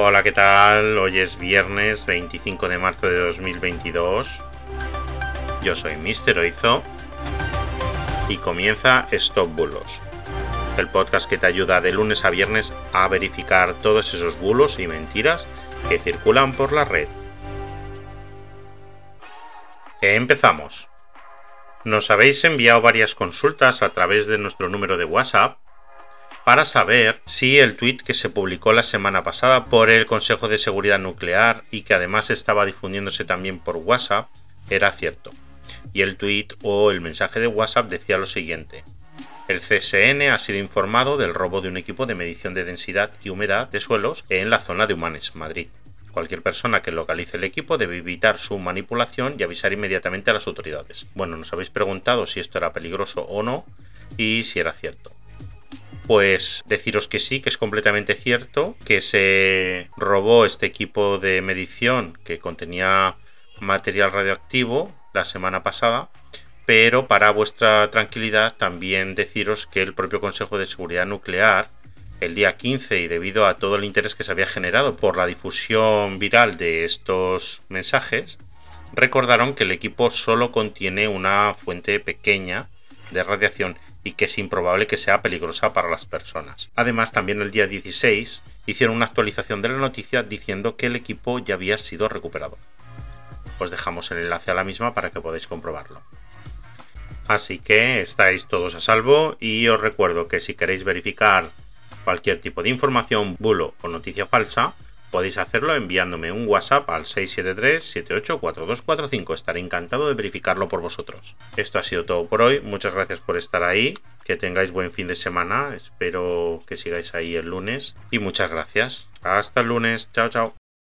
Hola, ¿qué tal? Hoy es viernes 25 de marzo de 2022. Yo soy Mister Oizo y comienza Stop Bulos, el podcast que te ayuda de lunes a viernes a verificar todos esos bulos y mentiras que circulan por la red. Empezamos. Nos habéis enviado varias consultas a través de nuestro número de WhatsApp para saber si el tweet que se publicó la semana pasada por el Consejo de Seguridad Nuclear y que además estaba difundiéndose también por WhatsApp era cierto. Y el tweet o el mensaje de WhatsApp decía lo siguiente. El CSN ha sido informado del robo de un equipo de medición de densidad y humedad de suelos en la zona de Humanes, Madrid. Cualquier persona que localice el equipo debe evitar su manipulación y avisar inmediatamente a las autoridades. Bueno, nos habéis preguntado si esto era peligroso o no y si era cierto pues deciros que sí, que es completamente cierto, que se robó este equipo de medición que contenía material radioactivo la semana pasada, pero para vuestra tranquilidad también deciros que el propio Consejo de Seguridad Nuclear el día 15 y debido a todo el interés que se había generado por la difusión viral de estos mensajes, recordaron que el equipo solo contiene una fuente pequeña de radiación y que es improbable que sea peligrosa para las personas. Además, también el día 16 hicieron una actualización de la noticia diciendo que el equipo ya había sido recuperado. Os dejamos el enlace a la misma para que podáis comprobarlo. Así que estáis todos a salvo y os recuerdo que si queréis verificar cualquier tipo de información, bulo o noticia falsa, Podéis hacerlo enviándome un WhatsApp al 673-784245. Estaré encantado de verificarlo por vosotros. Esto ha sido todo por hoy. Muchas gracias por estar ahí. Que tengáis buen fin de semana. Espero que sigáis ahí el lunes. Y muchas gracias. Hasta el lunes. Chao, chao.